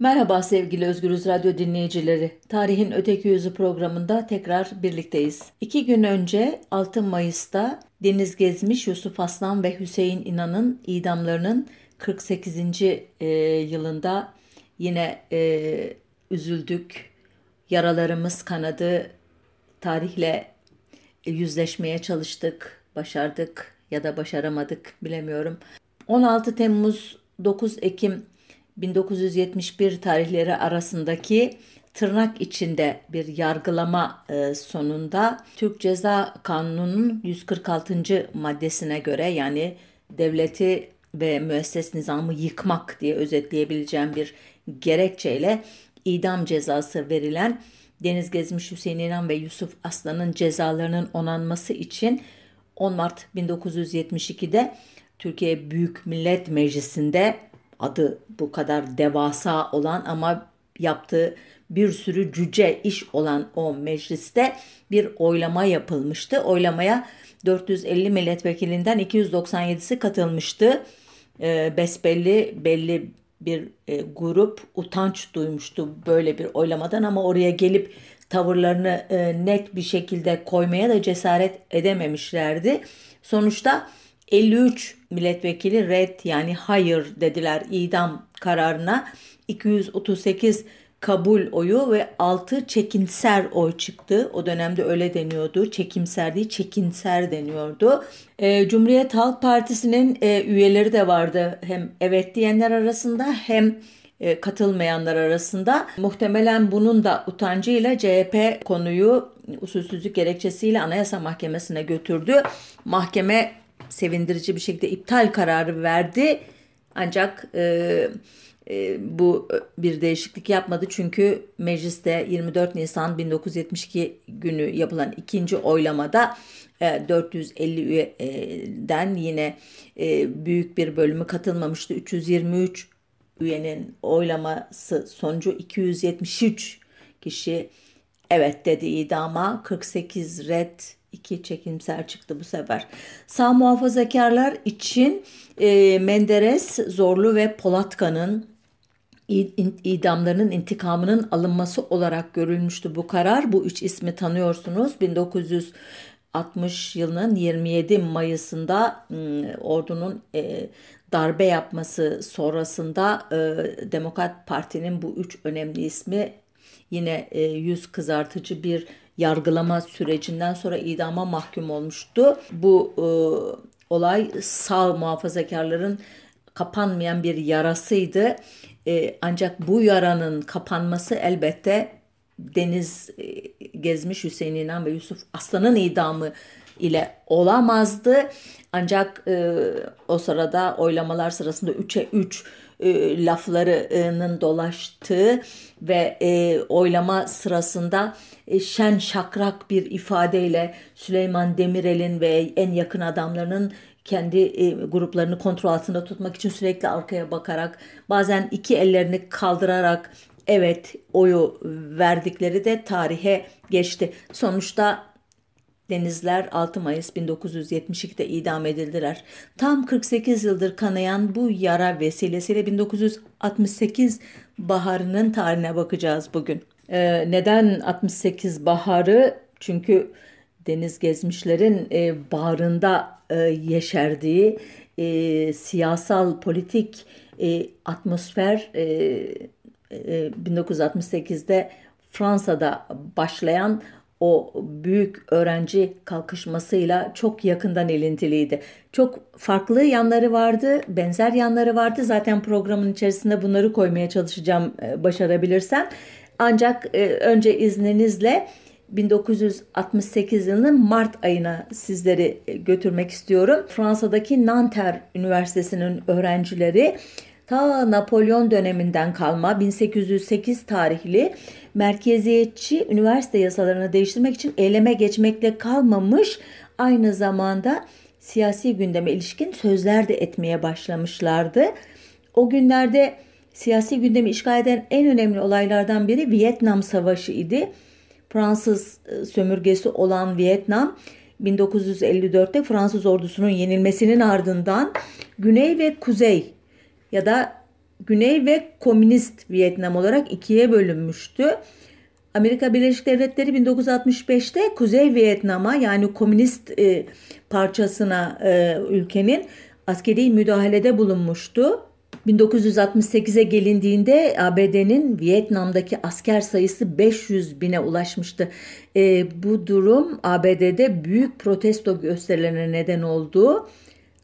Merhaba sevgili Özgürüz Radyo dinleyicileri. Tarihin Öteki Yüzü programında tekrar birlikteyiz. İki gün önce 6 Mayıs'ta Deniz Gezmiş, Yusuf Aslan ve Hüseyin İnan'ın idamlarının 48. E, yılında yine e, üzüldük. Yaralarımız kanadı. Tarihle yüzleşmeye çalıştık, başardık ya da başaramadık bilemiyorum. 16 Temmuz 9 Ekim 1971 tarihleri arasındaki tırnak içinde bir yargılama e, sonunda Türk Ceza Kanunu'nun 146. maddesine göre yani devleti ve müesses nizamı yıkmak diye özetleyebileceğim bir gerekçeyle idam cezası verilen Deniz Gezmiş Hüseyin İnan ve Yusuf Aslan'ın cezalarının onanması için 10 Mart 1972'de Türkiye Büyük Millet Meclisi'nde adı bu kadar devasa olan ama yaptığı bir sürü cüce iş olan o mecliste bir oylama yapılmıştı. Oylamaya 450 milletvekilinden 297'si katılmıştı. E, besbelli belli bir e, grup utanç duymuştu böyle bir oylamadan ama oraya gelip tavırlarını e, net bir şekilde koymaya da cesaret edememişlerdi. Sonuçta 53 milletvekili red yani hayır dediler idam kararına. 238 kabul oyu ve 6 çekinser oy çıktı. O dönemde öyle deniyordu. Çekimser değil çekinser deniyordu. E, Cumhuriyet Halk Partisi'nin e, üyeleri de vardı. Hem evet diyenler arasında hem e, katılmayanlar arasında. Muhtemelen bunun da utancıyla CHP konuyu usulsüzlük gerekçesiyle Anayasa Mahkemesi'ne götürdü. Mahkeme sevindirici bir şekilde iptal kararı verdi. Ancak e, e, bu bir değişiklik yapmadı çünkü mecliste 24 Nisan 1972 günü yapılan ikinci oylamada e, 450 üyeden yine e, büyük bir bölümü katılmamıştı. 323 üyenin oylaması sonucu 273 kişi evet dedi idama 48 red iki çekimser çıktı bu sefer. Sağ muhafazakarlar için e, Menderes, Zorlu ve Polatkan'ın idamlarının intikamının alınması olarak görülmüştü bu karar. Bu üç ismi tanıyorsunuz. 1960 yılının 27 Mayıs'ında ordunun e, darbe yapması sonrasında e, Demokrat Parti'nin bu üç önemli ismi yine e, yüz kızartıcı bir yargılama sürecinden sonra idama mahkum olmuştu. Bu e, olay sağ muhafazakarların kapanmayan bir yarasıydı. E, ancak bu yaranın kapanması elbette Deniz e, Gezmiş Hüseyin İnan ve Yusuf Aslan'ın idamı ile olamazdı. Ancak e, o sırada oylamalar sırasında 3'e 3 e, laflarının dolaştığı ve e, oylama sırasında e, şen şakrak bir ifadeyle Süleyman Demirel'in ve en yakın adamlarının kendi e, gruplarını kontrol altında tutmak için sürekli arkaya bakarak bazen iki ellerini kaldırarak evet oyu verdikleri de tarihe geçti. Sonuçta Denizler 6 Mayıs 1972'de idam edildiler. Tam 48 yıldır kanayan bu yara vesilesiyle 1968 baharının tarihine bakacağız bugün. Ee, neden 68 baharı? Çünkü deniz gezmişlerin e, bağrında e, yeşerdiği e, siyasal politik e, atmosfer e, e, 1968'de Fransa'da başlayan o büyük öğrenci kalkışmasıyla çok yakından ilintiliydi. Çok farklı yanları vardı, benzer yanları vardı. Zaten programın içerisinde bunları koymaya çalışacağım e, başarabilirsem. Ancak e, önce izninizle 1968 yılının Mart ayına sizleri e, götürmek istiyorum. Fransa'daki Nanterre Üniversitesi'nin öğrencileri ta Napolyon döneminden kalma 1808 tarihli merkeziyetçi üniversite yasalarını değiştirmek için eyleme geçmekle kalmamış aynı zamanda siyasi gündeme ilişkin sözler de etmeye başlamışlardı. O günlerde siyasi gündemi işgal eden en önemli olaylardan biri Vietnam Savaşı idi. Fransız e, sömürgesi olan Vietnam 1954'te Fransız ordusunun yenilmesinin ardından Güney ve Kuzey ya da Güney ve Komünist Vietnam olarak ikiye bölünmüştü. Amerika Birleşik Devletleri 1965'te Kuzey Vietnam'a yani komünist e, parçasına e, ülkenin askeri müdahalede bulunmuştu. 1968'e gelindiğinde ABD'nin Vietnam'daki asker sayısı 500 bine ulaşmıştı. E, bu durum ABD'de büyük protesto gösterilerine neden oldu.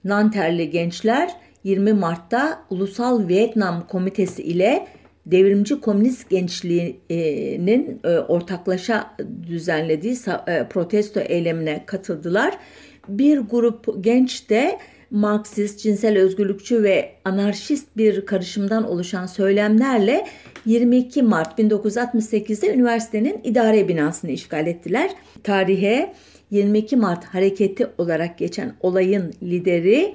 Nanterli gençler 20 Mart'ta Ulusal Vietnam Komitesi ile Devrimci Komünist Gençliği'nin e, ortaklaşa düzenlediği e, protesto eylemine katıldılar. Bir grup genç de Marksist, cinsel özgürlükçü ve anarşist bir karışımdan oluşan söylemlerle 22 Mart 1968'de üniversitenin idare binasını işgal ettiler. Tarihe 22 Mart hareketi olarak geçen olayın lideri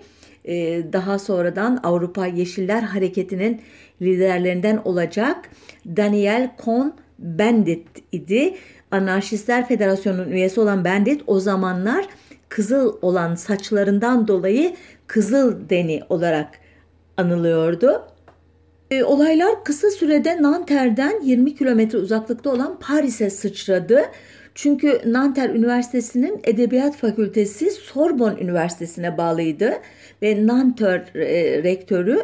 daha sonradan Avrupa Yeşiller Hareketi'nin liderlerinden olacak Daniel Cohn-Bendit idi. Anarşistler Federasyonu'nun üyesi olan Bendit o zamanlar kızıl olan saçlarından dolayı Kızıl Deni olarak anılıyordu. E, olaylar kısa sürede Nanter'den 20 kilometre uzaklıkta olan Paris'e sıçradı. Çünkü Nanter Üniversitesi'nin Edebiyat Fakültesi Sorbonne Üniversitesi'ne bağlıydı ve Nanter e, rektörü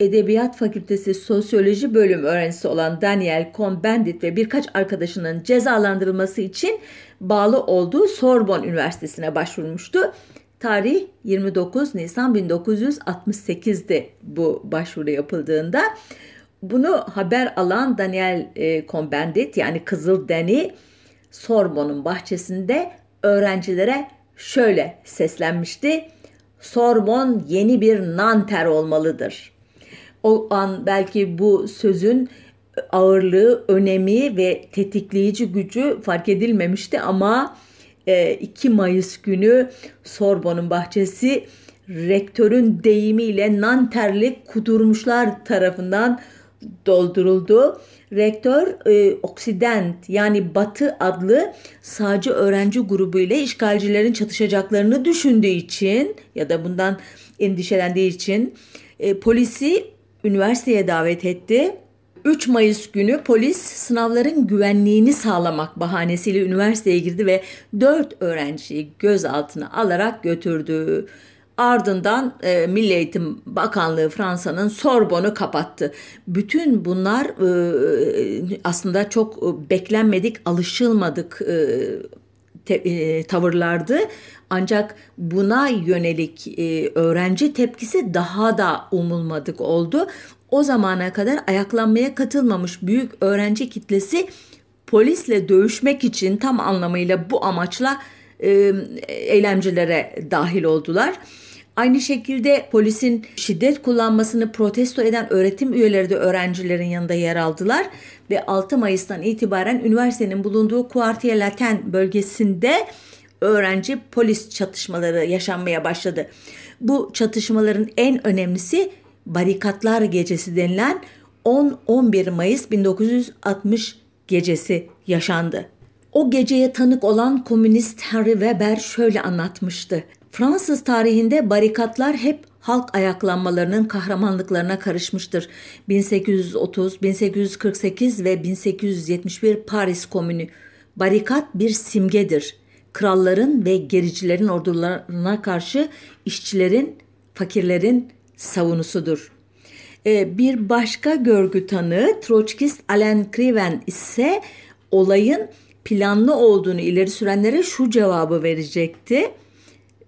Edebiyat Fakültesi Sosyoloji bölüm öğrencisi olan Daniel Cohn-Bendit ve birkaç arkadaşının cezalandırılması için bağlı olduğu Sorbonne Üniversitesi'ne başvurmuştu. Tarih 29 Nisan 1968'de bu başvuru yapıldığında. Bunu haber alan Daniel e, Cohn-Bendit yani Kızıl Deni Sorbon'un bahçesinde öğrencilere şöyle seslenmişti. Sorbon yeni bir Nanter olmalıdır. O an belki bu sözün ağırlığı, önemi ve tetikleyici gücü fark edilmemişti ama 2 e, Mayıs günü Sorbon'un bahçesi rektörün deyimiyle Nanterli kudurmuşlar tarafından dolduruldu. Rektör e, Oksident yani Batı adlı sağcı öğrenci grubu ile işgalcilerin çatışacaklarını düşündüğü için ya da bundan endişelendiği için e, polisi üniversiteye davet etti. 3 Mayıs günü polis sınavların güvenliğini sağlamak bahanesiyle üniversiteye girdi ve 4 öğrenciyi gözaltına alarak götürdü. Ardından e, Milli Eğitim Bakanlığı Fransa'nın Sorbon'u kapattı. Bütün bunlar e, aslında çok beklenmedik, alışılmadık e, te, e, tavırlardı. Ancak buna yönelik e, öğrenci tepkisi daha da umulmadık oldu. O zamana kadar ayaklanmaya katılmamış büyük öğrenci kitlesi polisle dövüşmek için tam anlamıyla bu amaçla e, eylemcilere dahil oldular. Aynı şekilde polisin şiddet kullanmasını protesto eden öğretim üyeleri de öğrencilerin yanında yer aldılar ve 6 Mayıs'tan itibaren üniversitenin bulunduğu Quartier Latin bölgesinde öğrenci polis çatışmaları yaşanmaya başladı. Bu çatışmaların en önemlisi Barikatlar Gecesi denilen 10-11 Mayıs 1960 gecesi yaşandı. O geceye tanık olan komünist Henry Weber şöyle anlatmıştı. Fransız tarihinde barikatlar hep halk ayaklanmalarının kahramanlıklarına karışmıştır. 1830, 1848 ve 1871 Paris Komünü. Barikat bir simgedir. Kralların ve gericilerin ordularına karşı işçilerin, fakirlerin savunusudur. Ee, bir başka görgü tanığı Troçkist Alain Kriven ise olayın planlı olduğunu ileri sürenlere şu cevabı verecekti.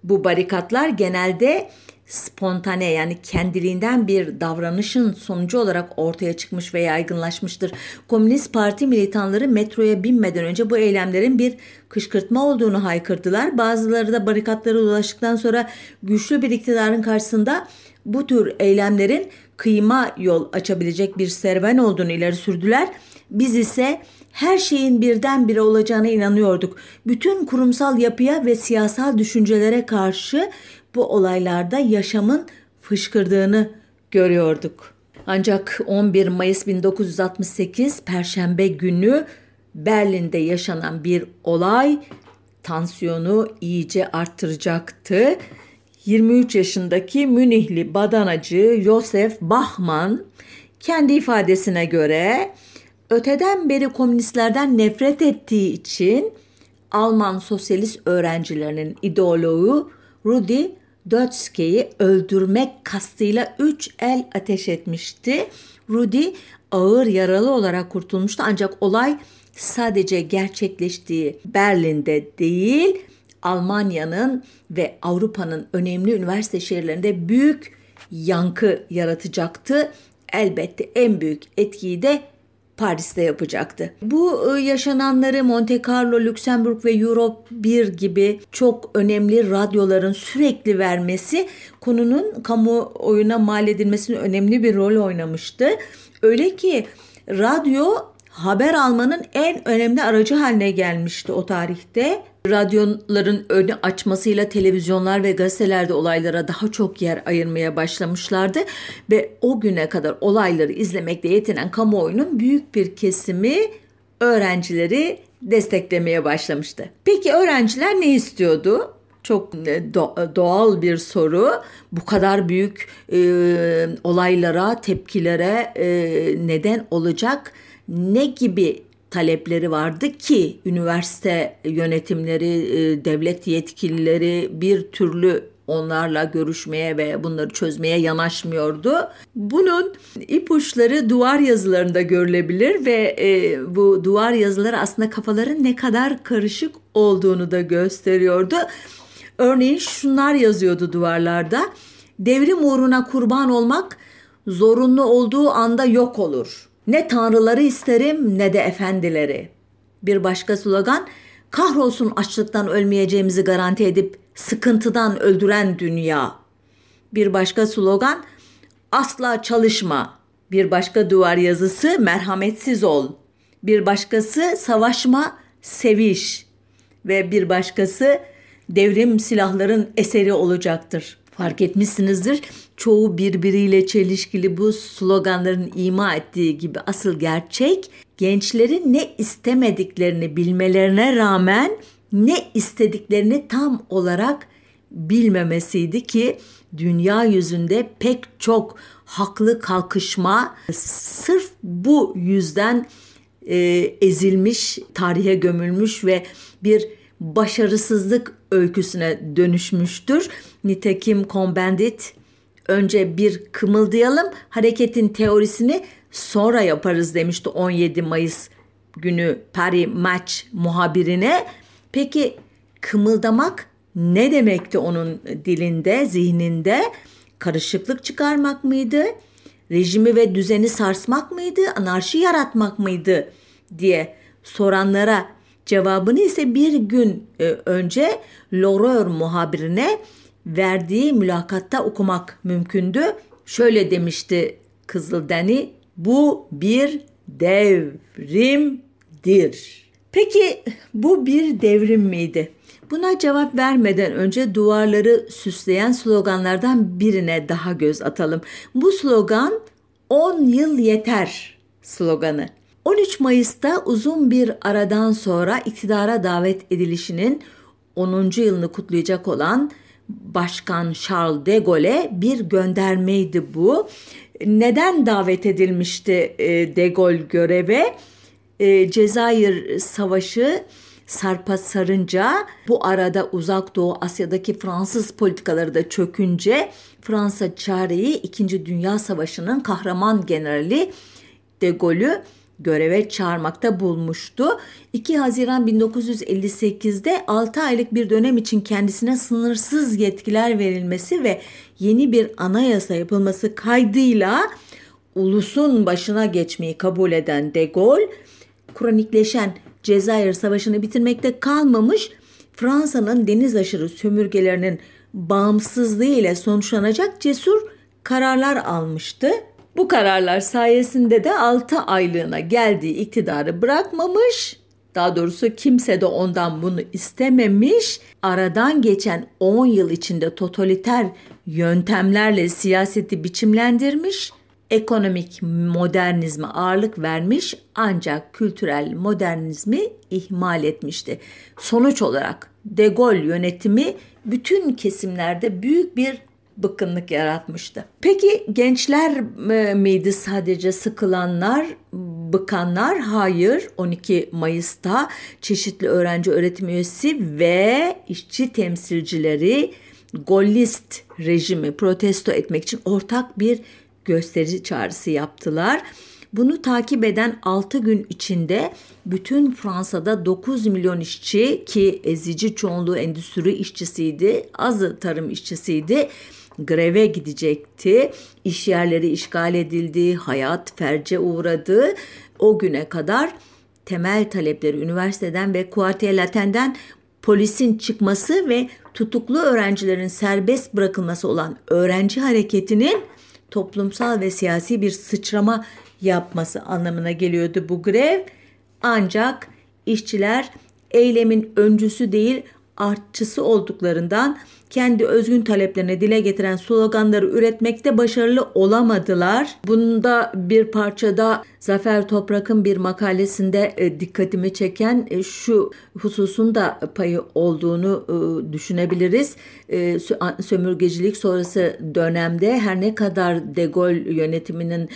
Bu barikatlar genelde spontane yani kendiliğinden bir davranışın sonucu olarak ortaya çıkmış ve yaygınlaşmıştır. Komünist Parti militanları metroya binmeden önce bu eylemlerin bir kışkırtma olduğunu haykırdılar. Bazıları da barikatlara ulaştıktan sonra güçlü bir iktidarın karşısında bu tür eylemlerin kıyma yol açabilecek bir serüven olduğunu ileri sürdüler. Biz ise her şeyin birdenbire olacağına inanıyorduk. Bütün kurumsal yapıya ve siyasal düşüncelere karşı bu olaylarda yaşamın fışkırdığını görüyorduk. Ancak 11 Mayıs 1968 Perşembe günü Berlin'de yaşanan bir olay tansiyonu iyice arttıracaktı. 23 yaşındaki Münihli badanacı Josef Bachmann kendi ifadesine göre öteden beri komünistlerden nefret ettiği için Alman sosyalist öğrencilerinin ideoloğu Rudi Dötsche'yi öldürmek kastıyla üç el ateş etmişti. Rudi ağır yaralı olarak kurtulmuştu ancak olay sadece gerçekleştiği Berlin'de değil, Almanya'nın ve Avrupa'nın önemli üniversite şehirlerinde büyük yankı yaratacaktı. Elbette en büyük etkiyi de Paris'te yapacaktı. Bu e, yaşananları Monte Carlo, Lüksemburg ve Europe 1 gibi çok önemli radyoların sürekli vermesi konunun kamuoyuna mal edilmesine önemli bir rol oynamıştı. Öyle ki radyo haber almanın en önemli aracı haline gelmişti o tarihte. Radyoların önü açmasıyla televizyonlar ve gazetelerde olaylara daha çok yer ayırmaya başlamışlardı ve o güne kadar olayları izlemekte yetinen kamuoyunun büyük bir kesimi öğrencileri desteklemeye başlamıştı. Peki öğrenciler ne istiyordu? Çok e, doğal bir soru. Bu kadar büyük e, olaylara, tepkilere e, neden olacak ne gibi talepleri vardı ki üniversite yönetimleri, e, devlet yetkilileri bir türlü onlarla görüşmeye ve bunları çözmeye yanaşmıyordu. Bunun ipuçları duvar yazılarında görülebilir ve e, bu duvar yazıları aslında kafaların ne kadar karışık olduğunu da gösteriyordu. Örneğin şunlar yazıyordu duvarlarda. Devrim uğruna kurban olmak zorunlu olduğu anda yok olur. Ne tanrıları isterim ne de efendileri. Bir başka slogan kahrolsun açlıktan ölmeyeceğimizi garanti edip sıkıntıdan öldüren dünya. Bir başka slogan asla çalışma. Bir başka duvar yazısı merhametsiz ol. Bir başkası savaşma, seviş. Ve bir başkası devrim silahların eseri olacaktır. Fark etmişsinizdir çoğu birbiriyle çelişkili bu sloganların ima ettiği gibi asıl gerçek gençlerin ne istemediklerini bilmelerine rağmen ne istediklerini tam olarak bilmemesiydi ki dünya yüzünde pek çok haklı kalkışma sırf bu yüzden e, ezilmiş, tarihe gömülmüş ve bir başarısızlık öyküsüne dönüşmüştür. Nitekim Cohn-Bendit önce bir kımıldayalım hareketin teorisini sonra yaparız demişti 17 Mayıs günü Paris Match muhabirine. Peki kımıldamak ne demekti onun dilinde, zihninde? Karışıklık çıkarmak mıydı? Rejimi ve düzeni sarsmak mıydı? Anarşi yaratmak mıydı? diye soranlara cevabını ise bir gün e, önce L'Horreur muhabirine verdiği mülakatta okumak mümkündü. Şöyle demişti Kızıl Deni, bu bir devrimdir. Peki bu bir devrim miydi? Buna cevap vermeden önce duvarları süsleyen sloganlardan birine daha göz atalım. Bu slogan 10 yıl yeter sloganı. 13 Mayıs'ta uzun bir aradan sonra iktidara davet edilişinin 10. yılını kutlayacak olan Başkan Charles de Gaulle'e bir göndermeydi bu. Neden davet edilmişti e, de Gaulle göreve? E, Cezayir Savaşı sarpa sarınca bu arada uzak doğu Asya'daki Fransız politikaları da çökünce Fransa çareyi 2. Dünya Savaşı'nın kahraman generali de Gaulle'ü göreve çağırmakta bulmuştu. 2 Haziran 1958'de 6 aylık bir dönem için kendisine sınırsız yetkiler verilmesi ve yeni bir anayasa yapılması kaydıyla ulusun başına geçmeyi kabul eden De Gaulle, kronikleşen Cezayir Savaşı'nı bitirmekte kalmamış, Fransa'nın deniz aşırı sömürgelerinin bağımsızlığı ile sonuçlanacak cesur kararlar almıştı. Bu kararlar sayesinde de 6 aylığına geldiği iktidarı bırakmamış, daha doğrusu kimse de ondan bunu istememiş. Aradan geçen 10 yıl içinde totaliter yöntemlerle siyaseti biçimlendirmiş, ekonomik modernizme ağırlık vermiş ancak kültürel modernizmi ihmal etmişti. Sonuç olarak De Gaulle yönetimi bütün kesimlerde büyük bir bıkkınlık yaratmıştı. Peki gençler e, miydi sadece sıkılanlar, bıkanlar? Hayır. 12 Mayıs'ta çeşitli öğrenci öğretim üyesi ve işçi temsilcileri Gollist rejimi protesto etmek için ortak bir gösteri çağrısı yaptılar. Bunu takip eden 6 gün içinde bütün Fransa'da 9 milyon işçi ki ezici çoğunluğu endüstri işçisiydi, azı tarım işçisiydi greve gidecekti. İş yerleri işgal edildi, hayat ferce uğradı. O güne kadar temel talepleri üniversiteden ve Quartier Latin'den polisin çıkması ve tutuklu öğrencilerin serbest bırakılması olan öğrenci hareketinin toplumsal ve siyasi bir sıçrama yapması anlamına geliyordu bu grev. Ancak işçiler eylemin öncüsü değil artçısı olduklarından kendi özgün taleplerine dile getiren sloganları üretmekte başarılı olamadılar. Bunda bir parçada Zafer Toprak'ın bir makalesinde e, dikkatimi çeken e, şu hususun da payı olduğunu e, düşünebiliriz. Sömürgecilik sonrası dönemde her ne kadar De Gaulle yönetiminin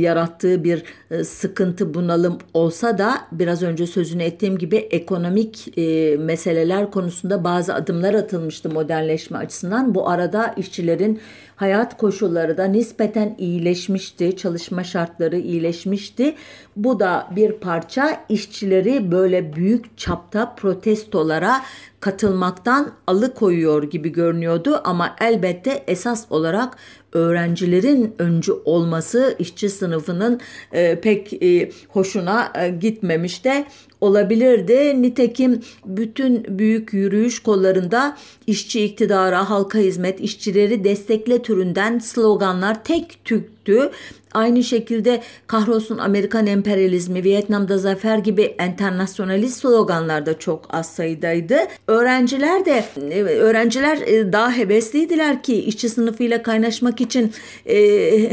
yarattığı bir sıkıntı bunalım olsa da biraz önce sözünü ettiğim gibi ekonomik meseleler konusunda bazı adımlar atılmıştı modernleşme açısından. Bu arada işçilerin hayat koşulları da nispeten iyileşmişti, çalışma şartları iyileşmişti. Bu da bir parça işçileri böyle büyük çapta protestolara katılmaktan alıkoyuyor gibi görünüyordu ama elbette esas olarak öğrencilerin öncü olması işçi sınıfının e, pek e, hoşuna e, gitmemiş de olabilirdi. Nitekim bütün büyük yürüyüş kollarında işçi iktidara, halka hizmet, işçileri destekle türünden sloganlar tek tüktü. Aynı şekilde kahrolsun Amerikan emperyalizmi, Vietnam'da zafer gibi enternasyonalist sloganlar da çok az sayıdaydı. Öğrenciler de öğrenciler e, daha hevesliydiler ki işçi sınıfıyla kaynaşmak için e,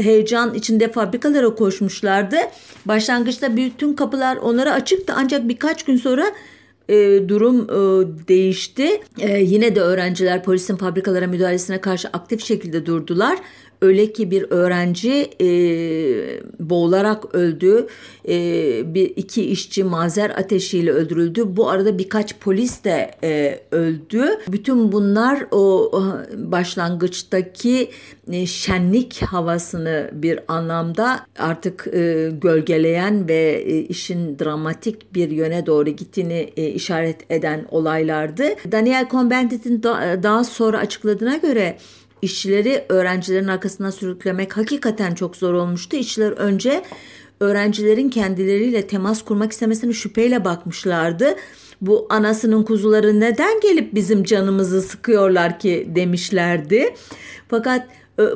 heyecan içinde fabrikalara koşmuşlardı. Başlangıçta bütün kapılar onlara açıktı ancak birkaç gün sonra e, durum e, değişti. E, yine de öğrenciler polisin fabrikalara müdahalesine karşı aktif şekilde durdular. Öyle ki bir öğrenci e, boğularak öldü. E, bir iki işçi mazer ateşiyle öldürüldü. Bu arada birkaç polis de e, öldü. Bütün bunlar o başlangıçtaki e, şenlik havasını bir anlamda artık e, gölgeleyen ve e, işin dramatik bir yöne doğru gittiğini e, işaret eden olaylardı. Daniel Cohn-Bendit'in da, daha sonra açıkladığına göre işçileri öğrencilerin arkasına sürüklemek hakikaten çok zor olmuştu. İşçiler önce öğrencilerin kendileriyle temas kurmak istemesini şüpheyle bakmışlardı. Bu anasının kuzuları neden gelip bizim canımızı sıkıyorlar ki demişlerdi. Fakat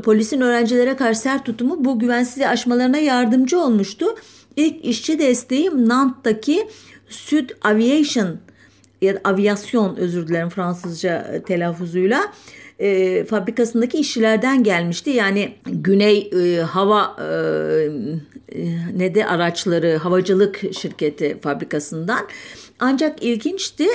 polisin öğrencilere karşı sert tutumu bu güvensizliği aşmalarına yardımcı olmuştu. İlk işçi desteği Nant'taki Süd Aviation ya da aviasyon özür dilerim Fransızca e, telaffuzuyla e, fabrikasındaki işçilerden gelmişti. Yani Güney e, Hava e, e, ne de araçları havacılık şirketi fabrikasından. Ancak ilginçti.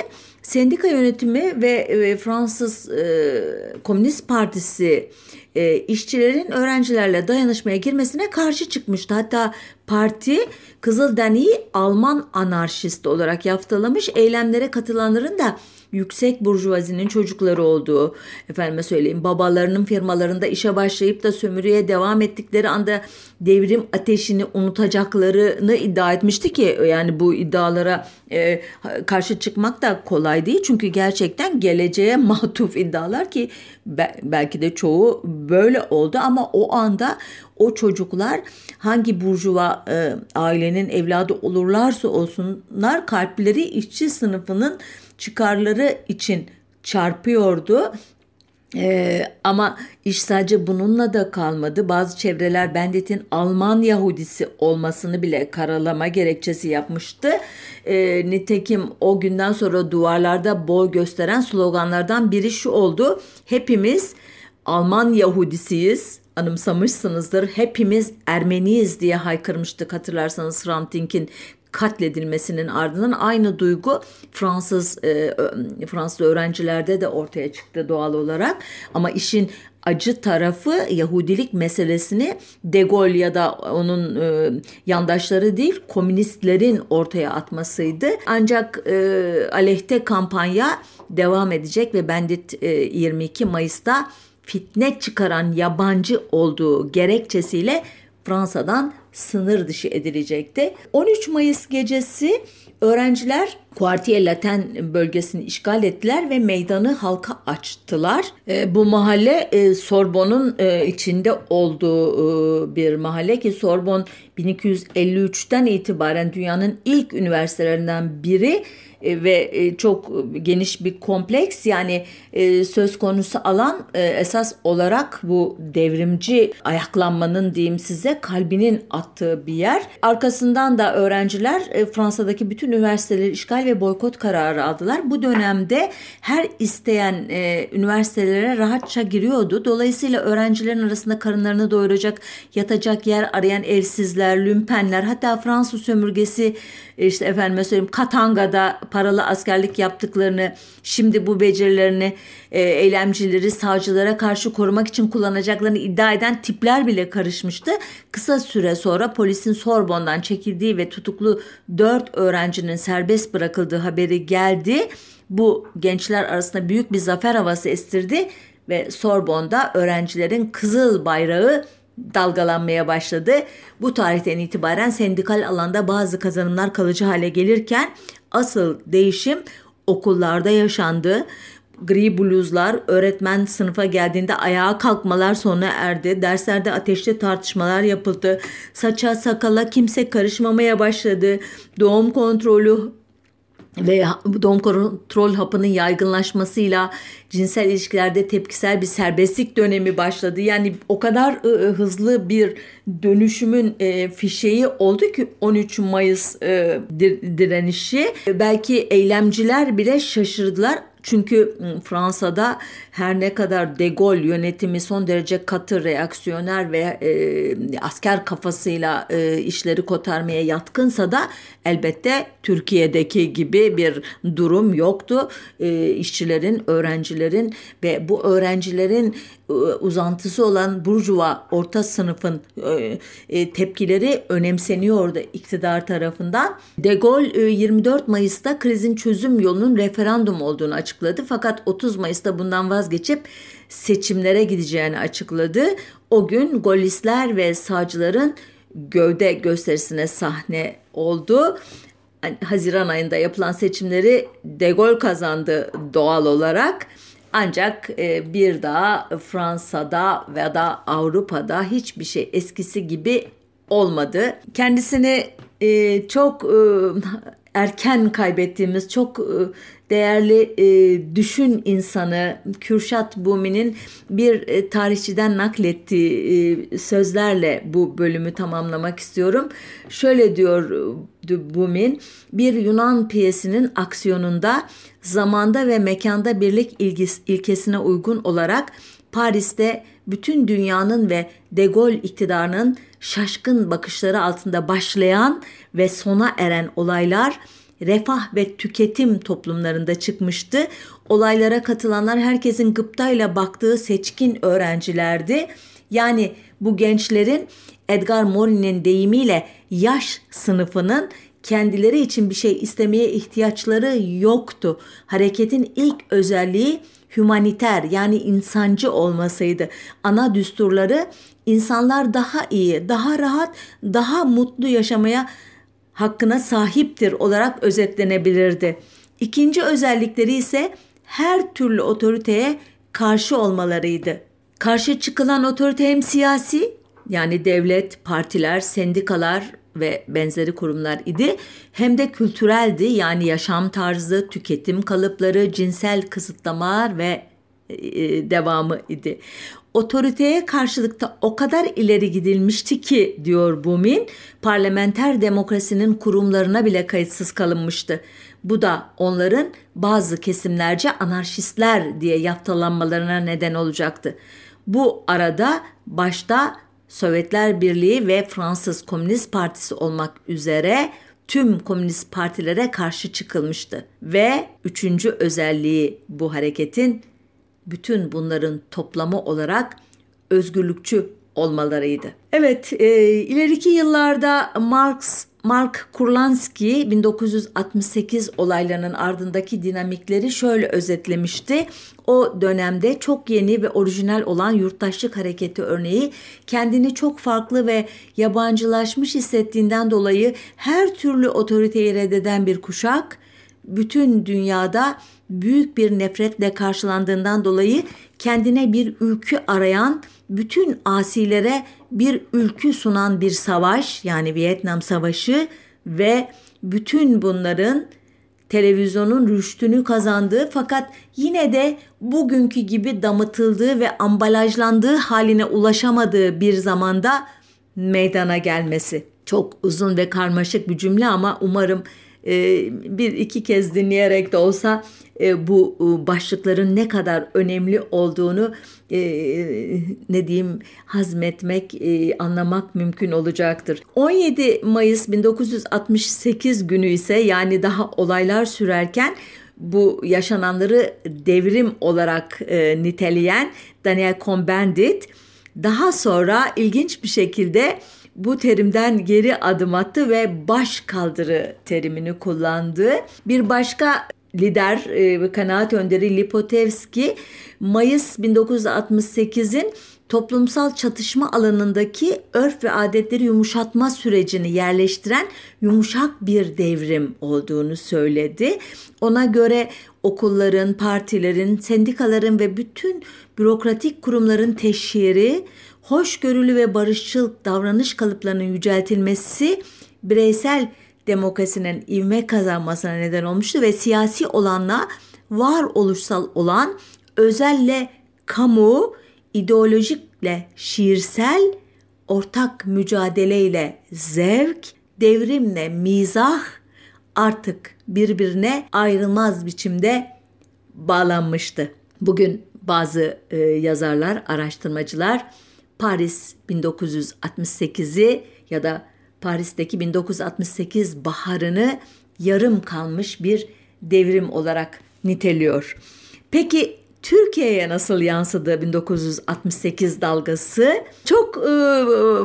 Sendika yönetimi ve, ve Fransız e, Komünist Partisi e, işçilerin öğrencilerle dayanışmaya girmesine karşı çıkmıştı. Hatta parti Kızılderneği Alman anarşist olarak yaftalamış eylemlere katılanların da yüksek burjuvazinin çocukları olduğu, efendime söyleyeyim babalarının firmalarında işe başlayıp da sömürüye devam ettikleri anda devrim ateşini unutacaklarını iddia etmişti ki yani bu iddialara e, karşı çıkmak da kolay değil. Çünkü gerçekten geleceğe matuf iddialar ki be, belki de çoğu böyle oldu. Ama o anda o çocuklar hangi burjuva e, ailenin evladı olurlarsa olsunlar kalpleri işçi sınıfının çıkarları için çarpıyordu. Ee, ama iş sadece bununla da kalmadı. Bazı çevreler Bandit'in Alman Yahudisi olmasını bile karalama gerekçesi yapmıştı. Ee, nitekim o günden sonra duvarlarda boy gösteren sloganlardan biri şu oldu. Hepimiz Alman Yahudisiyiz anımsamışsınızdır. Hepimiz Ermeniyiz diye haykırmıştık hatırlarsanız Hrant katledilmesinin ardından aynı duygu Fransız e, Fransız öğrencilerde de ortaya çıktı doğal olarak. Ama işin acı tarafı Yahudilik meselesini De Gaulle ya da onun e, yandaşları değil komünistlerin ortaya atmasıydı. Ancak e, aleyhte kampanya devam edecek ve Bandit e, 22 Mayıs'ta fitne çıkaran yabancı olduğu gerekçesiyle Fransa'dan sınır dışı edilecekti. 13 Mayıs gecesi öğrenciler Quartier Latin bölgesini işgal ettiler ve meydanı halka açtılar. E, bu mahalle e, Sorbon'un e, içinde olduğu e, bir mahalle ki Sorbon 1253'ten itibaren dünyanın ilk üniversitelerinden biri e, ve e, çok geniş bir kompleks yani e, söz konusu alan esas olarak bu devrimci ayaklanmanın diyeyim size kalbinin attığı bir yer. Arkasından da öğrenciler Fransa'daki bütün üniversiteleri işgal ve boykot kararı aldılar. Bu dönemde her isteyen üniversitelere rahatça giriyordu. Dolayısıyla öğrencilerin arasında karınlarını doyuracak, yatacak yer arayan evsizler, lümpenler hatta Fransız sömürgesi işte efendim söyleyeyim Katanga'da paralı askerlik yaptıklarını, şimdi bu becerilerini e, eylemcileri savcılara karşı korumak için kullanacaklarını iddia eden tipler bile karışmıştı. Kısa süre sonra polisin Sorbon'dan çekildiği ve tutuklu dört öğrencinin serbest bırakıldığı haberi geldi. Bu gençler arasında büyük bir zafer havası estirdi ve Sorbon'da öğrencilerin kızıl bayrağı dalgalanmaya başladı. Bu tarihten itibaren sendikal alanda bazı kazanımlar kalıcı hale gelirken asıl değişim okullarda yaşandı. Gri bluzlar, öğretmen sınıfa geldiğinde ayağa kalkmalar sona erdi. Derslerde ateşli tartışmalar yapıldı. Saça sakala kimse karışmamaya başladı. Doğum kontrolü ve doğum kontrol hapının yaygınlaşmasıyla cinsel ilişkilerde tepkisel bir serbestlik dönemi başladı. Yani o kadar hızlı bir dönüşümün e, fişeği oldu ki 13 Mayıs e, direnişi. Belki eylemciler bile şaşırdılar. Çünkü ıı, Fransa'da her ne kadar De Gaulle yönetimi son derece katı, reaksiyoner ve e, asker kafasıyla e, işleri kotarmaya yatkınsa da elbette Türkiye'deki gibi bir durum yoktu. E, işçilerin, öğrencilerin ve bu öğrencilerin e, uzantısı olan burjuva orta sınıfın e, e, tepkileri önemseniyordu iktidar tarafından. De Gaulle 24 Mayıs'ta krizin çözüm yolunun referandum olduğunu açıkladı. Fakat 30 Mayıs'ta bundan vazgeçip seçimlere gideceğini açıkladı. O gün golistler ve sağcıların gövde gösterisine sahne oldu. Haziran ayında yapılan seçimleri De Gaulle kazandı doğal olarak. Ancak e, bir daha Fransa'da veya da Avrupa'da hiçbir şey eskisi gibi olmadı. Kendisini e, çok e, erken kaybettiğimiz çok değerli düşün insanı Kürşat Bumi'nin bir tarihçiden naklettiği sözlerle bu bölümü tamamlamak istiyorum. Şöyle diyor Bumin, bir Yunan piyesinin aksiyonunda zamanda ve mekanda birlik ilgis, ilkesine uygun olarak Paris'te bütün dünyanın ve De Gaulle iktidarının şaşkın bakışları altında başlayan ve sona eren olaylar refah ve tüketim toplumlarında çıkmıştı. Olaylara katılanlar herkesin gıptayla baktığı seçkin öğrencilerdi. Yani bu gençlerin Edgar Morin'in deyimiyle yaş sınıfının kendileri için bir şey istemeye ihtiyaçları yoktu. Hareketin ilk özelliği humaniter yani insancı olmasıydı. Ana düsturları insanlar daha iyi, daha rahat, daha mutlu yaşamaya hakkına sahiptir olarak özetlenebilirdi. İkinci özellikleri ise her türlü otoriteye karşı olmalarıydı. Karşı çıkılan otorite hem siyasi yani devlet, partiler, sendikalar ve benzeri kurumlar idi. Hem de kültüreldi yani yaşam tarzı, tüketim kalıpları, cinsel kısıtlamalar ve e, devamı idi. Otoriteye karşılıkta o kadar ileri gidilmişti ki diyor Bumin, parlamenter demokrasinin kurumlarına bile kayıtsız kalınmıştı. Bu da onların bazı kesimlerce anarşistler diye yaftalanmalarına neden olacaktı. Bu arada başta Sovyetler Birliği ve Fransız Komünist Partisi olmak üzere tüm komünist partilere karşı çıkılmıştı. Ve üçüncü özelliği bu hareketin bütün bunların toplamı olarak özgürlükçü olmalarıydı. Evet, e, ileriki yıllarda Marx Mark Kurlansky 1968 olaylarının ardındaki dinamikleri şöyle özetlemişti. O dönemde çok yeni ve orijinal olan yurttaşlık hareketi örneği kendini çok farklı ve yabancılaşmış hissettiğinden dolayı her türlü otoriteyi reddeden bir kuşak bütün dünyada büyük bir nefretle karşılandığından dolayı kendine bir ülkü arayan bütün asilere bir ülkü sunan bir savaş yani Vietnam Savaşı ve bütün bunların televizyonun rüştünü kazandığı fakat yine de bugünkü gibi damıtıldığı ve ambalajlandığı haline ulaşamadığı bir zamanda meydana gelmesi. Çok uzun ve karmaşık bir cümle ama umarım e, bir iki kez dinleyerek de olsa e, bu e, başlıkların ne kadar önemli olduğunu ne diyeyim hazmetmek, anlamak mümkün olacaktır. 17 Mayıs 1968 günü ise yani daha olaylar sürerken bu yaşananları devrim olarak niteleyen Daniel Cohn-Bendit daha sonra ilginç bir şekilde bu terimden geri adım attı ve baş kaldırı terimini kullandı. Bir başka lider e, ve kanaat önderi Lipotevski Mayıs 1968'in toplumsal çatışma alanındaki örf ve adetleri yumuşatma sürecini yerleştiren yumuşak bir devrim olduğunu söyledi. Ona göre okulların, partilerin, sendikaların ve bütün bürokratik kurumların teşhiri, hoşgörülü ve barışçıl davranış kalıplarının yüceltilmesi bireysel demokrasinin ivme kazanmasına neden olmuştu ve siyasi olanla varoluşsal olan özelle kamu, ideolojikle şiirsel, ortak mücadeleyle zevk, devrimle mizah artık birbirine ayrılmaz biçimde bağlanmıştı. Bugün bazı e, yazarlar, araştırmacılar Paris 1968'i ya da Paris'teki 1968 baharını yarım kalmış bir devrim olarak niteliyor. Peki Türkiye'ye nasıl yansıdı 1968 dalgası? Çok e,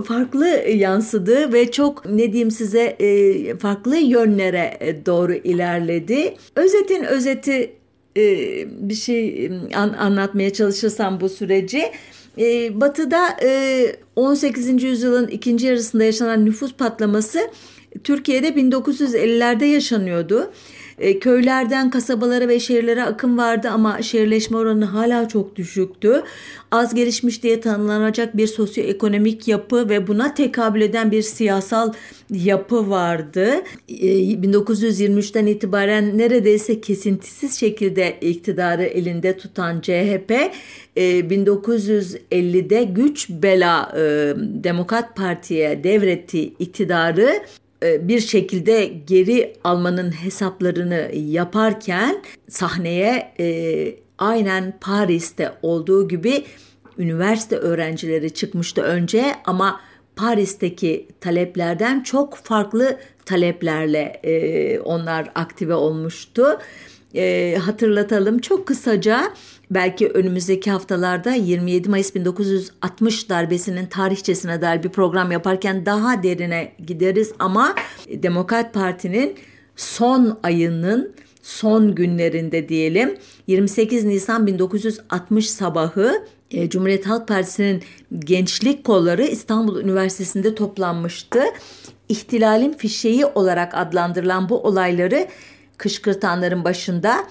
farklı yansıdı ve çok ne diyeyim size e, farklı yönlere doğru ilerledi. Özetin özeti e, bir şey an, anlatmaya çalışırsam bu süreci e, batı'da e, 18. yüzyılın ikinci yarısında yaşanan nüfus patlaması Türkiye'de 1950'lerde yaşanıyordu. E, köylerden kasabalara ve şehirlere akım vardı ama şehirleşme oranı hala çok düşüktü. Az gelişmiş diye tanımlanacak bir sosyoekonomik yapı ve buna tekabül eden bir siyasal yapı vardı. E, 1923'ten itibaren neredeyse kesintisiz şekilde iktidarı elinde tutan CHP e, 1950'de güç bela e, Demokrat Parti'ye devrettiği iktidarı bir şekilde geri almanın hesaplarını yaparken sahneye e, aynen Paris'te olduğu gibi üniversite öğrencileri çıkmıştı önce ama Paris'teki taleplerden çok farklı taleplerle e, onlar aktive olmuştu. E, hatırlatalım çok kısaca belki önümüzdeki haftalarda 27 Mayıs 1960 darbesinin tarihçesine dair bir program yaparken daha derine gideriz ama Demokrat Parti'nin son ayının son günlerinde diyelim 28 Nisan 1960 sabahı e, Cumhuriyet Halk Partisi'nin gençlik kolları İstanbul Üniversitesi'nde toplanmıştı. İhtilalin fişeği olarak adlandırılan bu olayları kışkırtanların başında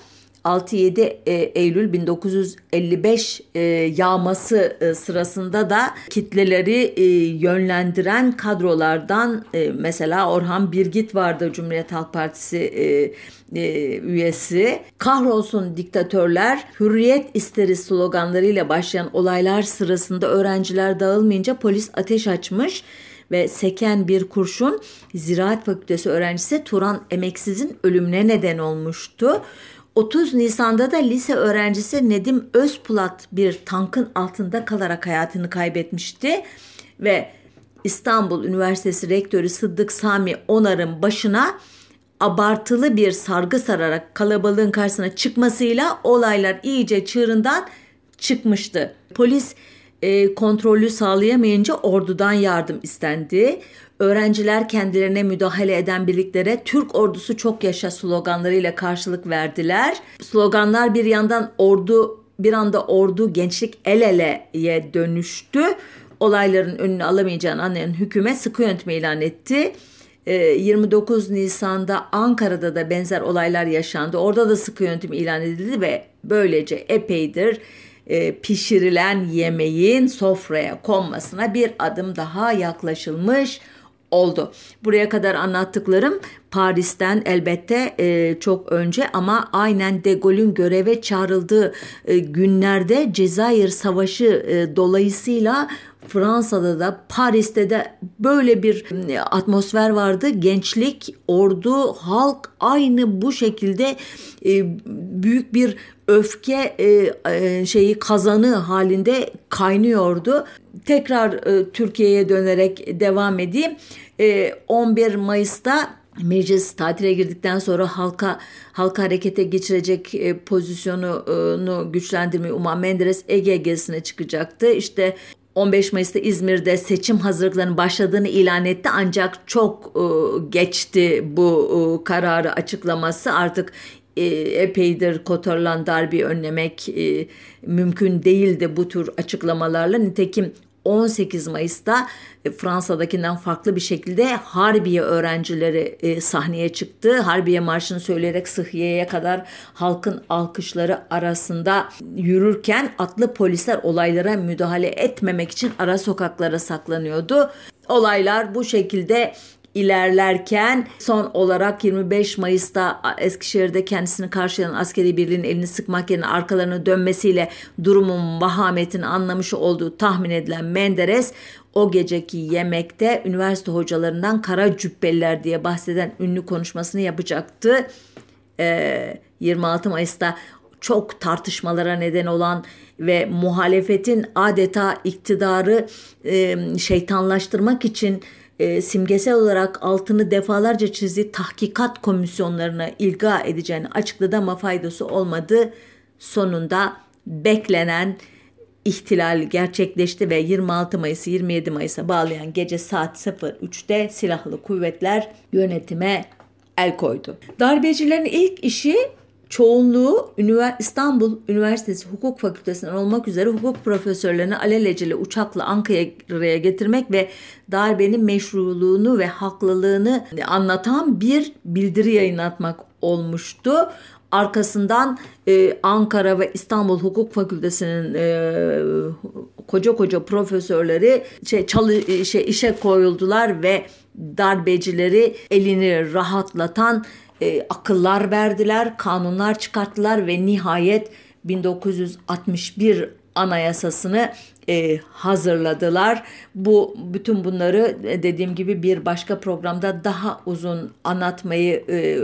6-7 e, Eylül 1955 e, yağması e, sırasında da kitleleri yönlendiren kadrolardan mesela Orhan Birgit vardı Cumhuriyet Halk Partisi üyesi. Kahrolsun diktatörler, hürriyet isteriz sloganlarıyla başlayan olaylar sırasında öğrenciler dağılmayınca polis ateş açmış ve seken bir kurşun Ziraat Fakültesi öğrencisi Turan Emeksiz'in ölümüne neden olmuştu. 30 Nisan'da da lise öğrencisi Nedim Özpulat bir tankın altında kalarak hayatını kaybetmişti ve İstanbul Üniversitesi Rektörü Sıddık Sami Onar'ın başına abartılı bir sargı sararak kalabalığın karşısına çıkmasıyla olaylar iyice çığırından çıkmıştı. Polis e, kontrolü sağlayamayınca ordudan yardım istendi. Öğrenciler kendilerine müdahale eden birliklere Türk ordusu çok yaşa sloganlarıyla karşılık verdiler. Sloganlar bir yandan ordu bir anda ordu gençlik el eleye dönüştü. Olayların önünü alamayacağını anlayan hükümet sıkı yöntemi ilan etti. 29 ee, Nisan'da Ankara'da da benzer olaylar yaşandı. Orada da sıkı yönetim ilan edildi ve böylece epeydir e, pişirilen yemeğin sofraya konmasına bir adım daha yaklaşılmış oldu. Buraya kadar anlattıklarım Paris'ten elbette e, çok önce ama aynen De Gaulle'ün göreve çağrıldığı e, günlerde Cezayir Savaşı e, dolayısıyla Fransa'da da Paris'te de böyle bir e, atmosfer vardı. Gençlik, ordu, halk aynı bu şekilde e, büyük bir öfke e, şeyi kazanı halinde kaynıyordu. Tekrar Türkiye'ye dönerek devam edeyim. 11 Mayıs'ta meclis tatile girdikten sonra halka halka harekete geçirecek pozisyonunu güçlendirmeyi uman Menderes Ege gezisine çıkacaktı. İşte 15 Mayıs'ta İzmir'de seçim hazırlıklarının başladığını ilan etti ancak çok e, geçti bu e, kararı açıklaması artık e, epeydir kotarılan darbe önlemek e, mümkün değildi bu tür açıklamalarla. Nitekim 18 Mayıs'ta e, Fransa'dakinden farklı bir şekilde Harbiye öğrencileri e, sahneye çıktı. Harbiye Marşı'nı söyleyerek Sıhhiye'ye kadar halkın alkışları arasında yürürken atlı polisler olaylara müdahale etmemek için ara sokaklara saklanıyordu. Olaylar bu şekilde ilerlerken son olarak 25 Mayıs'ta Eskişehir'de kendisini karşılayan askeri birliğin elini sıkmak yerine arkalarını dönmesiyle durumun vahametini anlamış olduğu tahmin edilen Menderes o geceki yemekte üniversite hocalarından kara cübbeliler diye bahseden ünlü konuşmasını yapacaktı. Ee, 26 Mayıs'ta çok tartışmalara neden olan ve muhalefetin adeta iktidarı e, şeytanlaştırmak için e, simgesel olarak altını defalarca çizdiği tahkikat komisyonlarına ilga edeceğini açıkladı ama faydası olmadı. Sonunda beklenen ihtilal gerçekleşti ve 26 Mayıs'ı 27 Mayıs'a bağlayan gece saat 03'te silahlı kuvvetler yönetime el koydu. Darbecilerin ilk işi çoğunluğu İstanbul Üniversitesi Hukuk Fakültesinden olmak üzere hukuk profesörlerini alelacele uçakla Ankara'ya getirmek ve darbenin meşruluğunu ve haklılığını anlatan bir bildiri yayınlatmak olmuştu. Arkasından e, Ankara ve İstanbul Hukuk Fakültesi'nin e, koca koca profesörleri şey, çalı, şey işe koyuldular ve darbecileri elini rahatlatan e, akıllar verdiler, kanunlar çıkarttılar ve nihayet 1961 anayasasını e, hazırladılar. Bu bütün bunları e, dediğim gibi bir başka programda daha uzun anlatmayı e,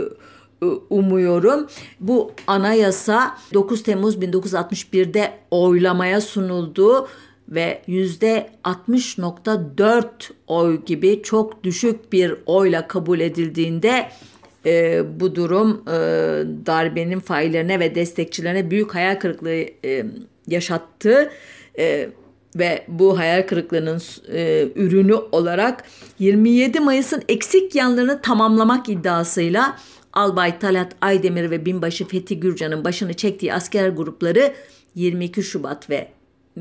umuyorum. Bu anayasa 9 Temmuz 1961'de oylamaya sunuldu ve yüzde 60.4 oy gibi çok düşük bir oyla kabul edildiğinde e, bu durum e, darbenin faillerine ve destekçilerine büyük hayal kırıklığı e, yaşattı. E, ve bu hayal kırıklığının e, ürünü olarak 27 Mayıs'ın eksik yanlarını tamamlamak iddiasıyla Albay Talat Aydemir ve binbaşı Fethi Gürcan'ın başını çektiği asker grupları 22 Şubat ve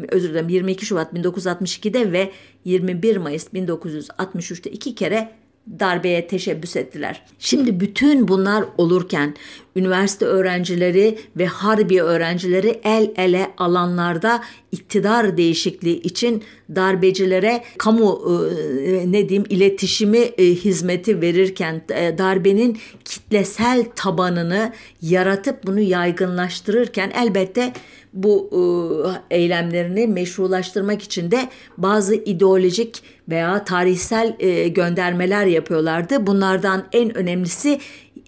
özür dilerim 22 Şubat 1962'de ve 21 Mayıs 1963'te iki kere darbeye teşebbüs ettiler. Şimdi bütün bunlar olurken üniversite öğrencileri ve harbi öğrencileri el ele alanlarda iktidar değişikliği için darbecilere kamu e, ne diyeyim iletişimi e, hizmeti verirken e, darbenin kitlesel tabanını yaratıp bunu yaygınlaştırırken elbette bu e, eylemlerini meşrulaştırmak için de bazı ideolojik veya tarihsel e, göndermeler yapıyorlardı. Bunlardan en önemlisi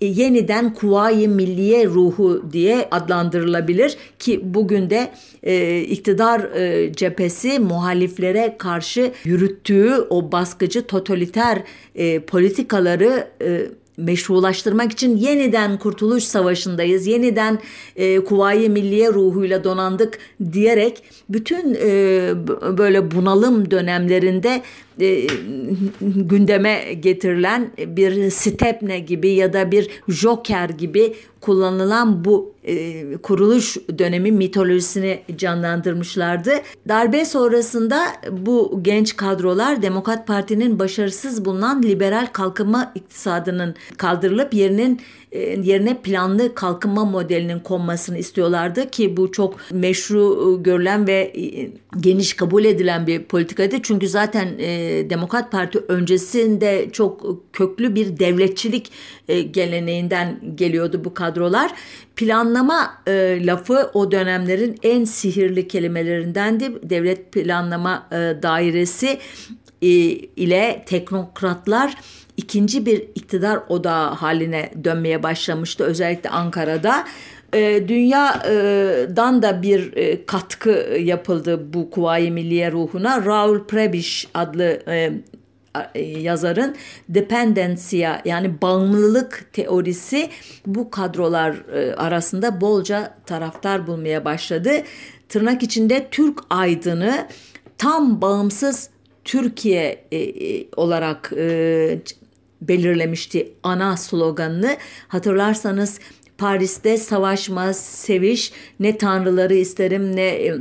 e, yeniden Kuvayi Milliye ruhu diye adlandırılabilir ki bugün de e, iktidar e, cephesi muhaliflere karşı yürüttüğü o baskıcı totaliter e, politikaları e, meşrulaştırmak için yeniden Kurtuluş Savaşı'ndayız, yeniden e, Kuvayi Milliye ruhuyla donandık diyerek bütün e, böyle bunalım dönemlerinde e, gündeme getirilen bir stepne gibi ya da bir joker gibi kullanılan bu e, kuruluş dönemi mitolojisini canlandırmışlardı. Darbe sonrasında bu genç kadrolar Demokrat Parti'nin başarısız bulunan liberal kalkınma iktisadının kaldırılıp yerinin yerine planlı kalkınma modelinin konmasını istiyorlardı ki bu çok meşru e, görülen ve e, geniş kabul edilen bir politikaydı. Çünkü zaten Demokrat Parti öncesinde çok köklü bir devletçilik geleneğinden geliyordu bu kadrolar. Planlama lafı o dönemlerin en sihirli kelimelerindendi. Devlet Planlama Dairesi ile teknokratlar ikinci bir iktidar odağı haline dönmeye başlamıştı özellikle Ankara'da. E, dünyadan da bir e, katkı yapıldı bu Kuvayi Milliye ruhuna. Raul Prebisch adlı e, yazarın dependencia yani bağımlılık teorisi bu kadrolar arasında bolca taraftar bulmaya başladı. Tırnak içinde Türk aydını tam bağımsız Türkiye olarak belirlemişti ana sloganını. Hatırlarsanız Paris'te savaşma, seviş, ne tanrıları isterim ne e,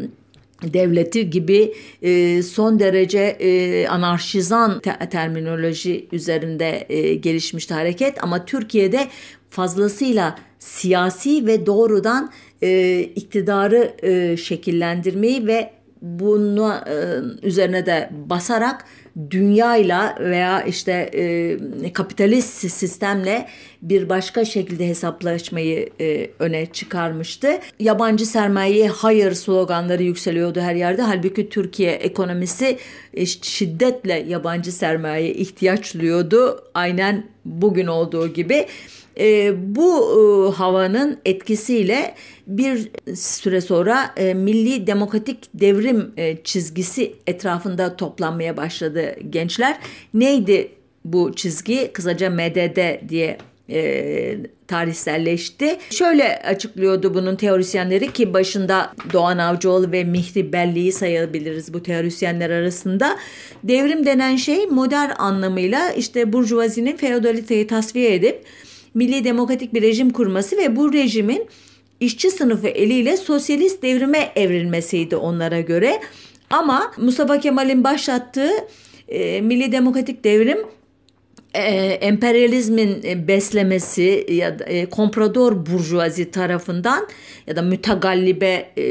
devleti gibi e, son derece e, anarşizan terminoloji üzerinde gelişmişti hareket ama Türkiye'de fazlasıyla siyasi ve doğrudan iktidarı şekillendirmeyi ve bunu üzerine de basarak dünyayla veya işte e, kapitalist sistemle bir başka şekilde hesaplaşmayı e, öne çıkarmıştı. Yabancı sermayeye hayır sloganları yükseliyordu her yerde. Halbuki Türkiye ekonomisi e, şiddetle yabancı sermaye ihtiyaç duyuyordu. Aynen bugün olduğu gibi. E, bu e, havanın etkisiyle bir süre sonra e, milli demokratik devrim e, çizgisi etrafında toplanmaya başladı gençler. Neydi bu çizgi? Kısaca MDD diye e, tarihselleşti. Şöyle açıklıyordu bunun teorisyenleri ki başında Doğan Avcıoğlu ve Mihri Belli'yi sayabiliriz bu teorisyenler arasında. Devrim denen şey modern anlamıyla işte burjuvazinin feodaliteyi tasfiye edip milli demokratik bir rejim kurması ve bu rejimin işçi sınıfı eliyle sosyalist devrime evrilmesiydi onlara göre. Ama Mustafa Kemal'in başlattığı e, milli demokratik devrim e, emperyalizmin e, beslemesi ya da e, komprador burjuvazi tarafından ya da mütegallibe e,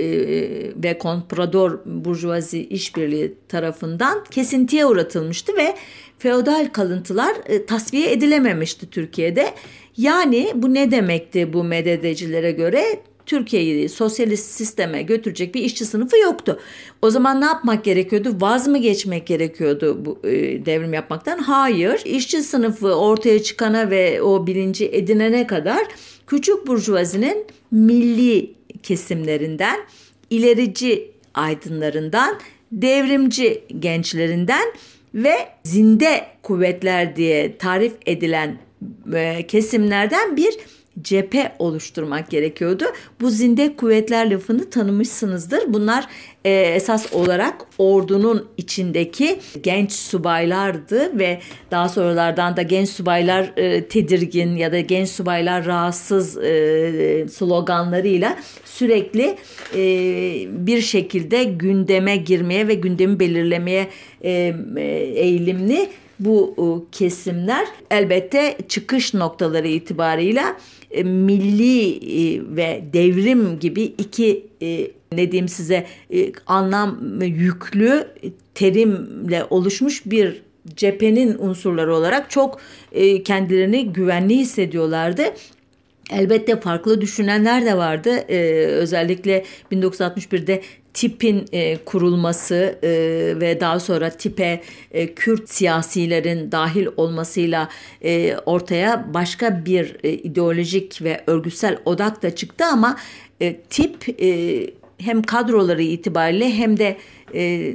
ve komprador burjuvazi işbirliği tarafından kesintiye uğratılmıştı ve feodal kalıntılar e, tasfiye edilememişti Türkiye'de. Yani bu ne demekti bu meddedecilere göre? Türkiye'yi sosyalist sisteme götürecek bir işçi sınıfı yoktu. O zaman ne yapmak gerekiyordu? Vaz mı geçmek gerekiyordu bu e, devrim yapmaktan? Hayır. İşçi sınıfı ortaya çıkana ve o bilinci edinene kadar küçük burjuvazinin milli kesimlerinden, ilerici aydınlarından, devrimci gençlerinden ve zinde kuvvetler diye tarif edilen e, kesimlerden bir cephe oluşturmak gerekiyordu. Bu zinde kuvvetler lafını tanımışsınızdır. Bunlar e, esas olarak ordunun içindeki genç subaylardı ve daha sonralardan da genç subaylar e, tedirgin ya da genç subaylar rahatsız e, sloganlarıyla sürekli e, bir şekilde gündeme girmeye ve gündemi belirlemeye e, e eğilimli bu e, kesimler elbette çıkış noktaları itibarıyla e, milli e, ve devrim gibi iki ne diyeyim size anlam yüklü terimle oluşmuş bir cephenin unsurları olarak çok kendilerini güvenli hissediyorlardı. Elbette farklı düşünenler de vardı. Ee, özellikle 1961'de tipin e, kurulması e, ve daha sonra tipe e, Kürt siyasilerin dahil olmasıyla e, ortaya başka bir e, ideolojik ve örgütsel odak da çıktı ama e, tip e, hem kadroları itibariyle hem de e,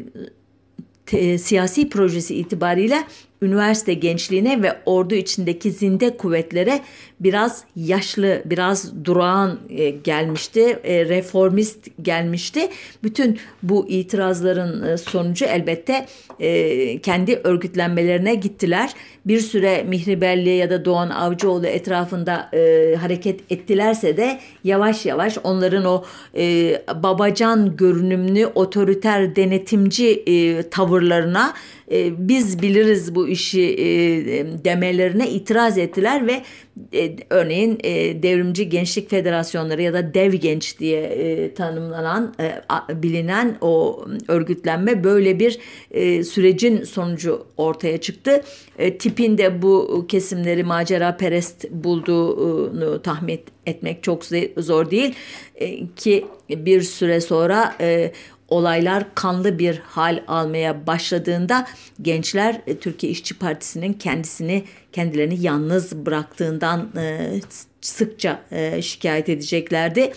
te, siyasi projesi itibariyle üniversite gençliğine ve ordu içindeki zinde kuvvetlere biraz yaşlı, biraz durağan e, gelmişti, e, reformist gelmişti. Bütün bu itirazların e, sonucu elbette kendi örgütlenmelerine gittiler. Bir süre Mihri ya da Doğan Avcıoğlu etrafında hareket ettilerse de yavaş yavaş onların o babacan görünümlü otoriter denetimci tavırlarına e, biz biliriz bu işi e, demelerine itiraz ettiler ve e, örneğin e, Devrimci Gençlik Federasyonları ya da Dev Genç diye e, tanımlanan e, bilinen o örgütlenme böyle bir e, sürecin sonucu ortaya çıktı. E, tipin de bu kesimleri macera perest bulduğunu tahmin etmek çok zor değil e, ki bir süre sonra e, olaylar kanlı bir hal almaya başladığında gençler e, Türkiye İşçi Partisi'nin kendisini kendilerini yalnız bıraktığından e, sıkça e, şikayet edeceklerdi.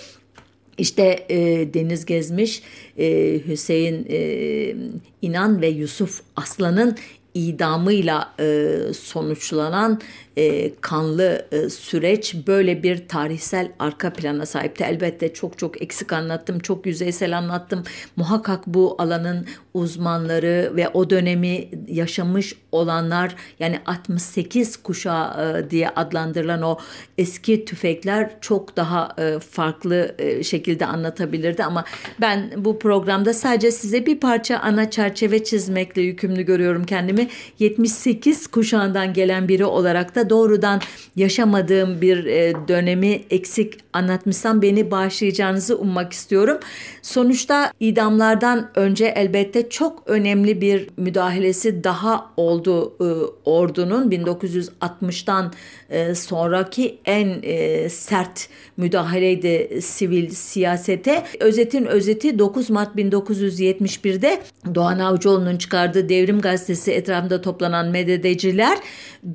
İşte e, Deniz Gezmiş, e, Hüseyin e, İnan ve Yusuf Aslan'ın idamıyla e, sonuçlanan e, kanlı e, süreç böyle bir tarihsel arka plana sahipti. Elbette çok çok eksik anlattım, çok yüzeysel anlattım. Muhakkak bu alanın uzmanları ve o dönemi yaşamış olanlar yani 68 kuşağı e, diye adlandırılan o eski tüfekler çok daha e, farklı e, şekilde anlatabilirdi ama ben bu programda sadece size bir parça ana çerçeve çizmekle yükümlü görüyorum kendimi. 78 kuşağından gelen biri olarak da doğrudan yaşamadığım bir e, dönemi eksik anlatmışsam beni bağışlayacağınızı ummak istiyorum. Sonuçta idamlardan önce elbette çok önemli bir müdahalesi daha oldu e, ordunun 1960'tan e, sonraki en sert müdahaleydi sivil siyasete. Özetin özeti 9 Mart 1971'de Doğan Avcıoğlu'nun çıkardığı Devrim Gazetesi etrafında toplanan medyadeciler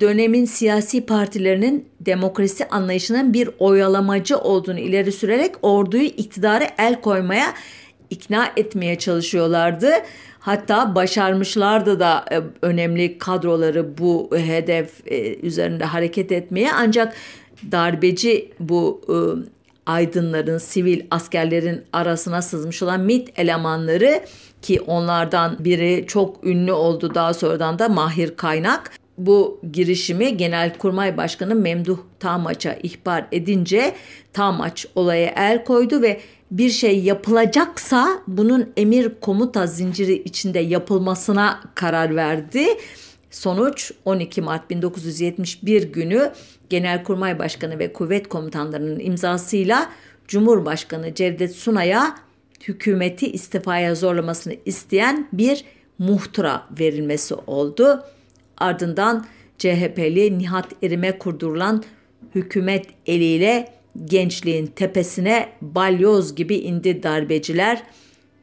dönemin siyasi partilerinin demokrasi anlayışının bir oyalamacı olduğunu ileri sürerek orduyu iktidara el koymaya ikna etmeye çalışıyorlardı. Hatta başarmışlardı da e, önemli kadroları bu hedef e, üzerinde hareket etmeye ancak darbeci bu e, aydınların, sivil askerlerin arasına sızmış olan MIT elemanları ki onlardan biri çok ünlü oldu daha sonradan da Mahir Kaynak bu girişimi Genelkurmay Başkanı Memduh Tamaç'a ihbar edince Tamaç olaya el koydu ve bir şey yapılacaksa bunun emir komuta zinciri içinde yapılmasına karar verdi. Sonuç 12 Mart 1971 günü Genelkurmay Başkanı ve kuvvet komutanlarının imzasıyla Cumhurbaşkanı Cevdet Sunay'a hükümeti istifaya zorlamasını isteyen bir muhtıra verilmesi oldu. Ardından CHP'li Nihat Erim'e kurdurulan hükümet eliyle gençliğin tepesine balyoz gibi indi darbeciler.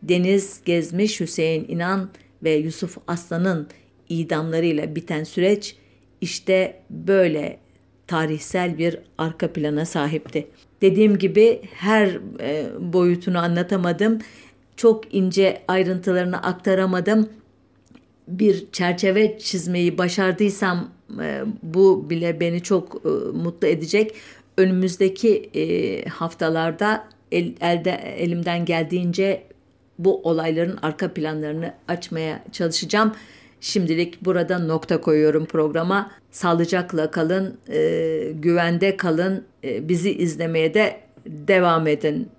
Deniz Gezmiş, Hüseyin İnan ve Yusuf Aslan'ın idamlarıyla biten süreç işte böyle tarihsel bir arka plana sahipti. Dediğim gibi her e, boyutunu anlatamadım. Çok ince ayrıntılarını aktaramadım bir çerçeve çizmeyi başardıysam e, bu bile beni çok e, mutlu edecek. Önümüzdeki e, haftalarda el, elde elimden geldiğince bu olayların arka planlarını açmaya çalışacağım. Şimdilik burada nokta koyuyorum programa. Sağlıcakla kalın, güvende kalın, bizi izlemeye de devam edin.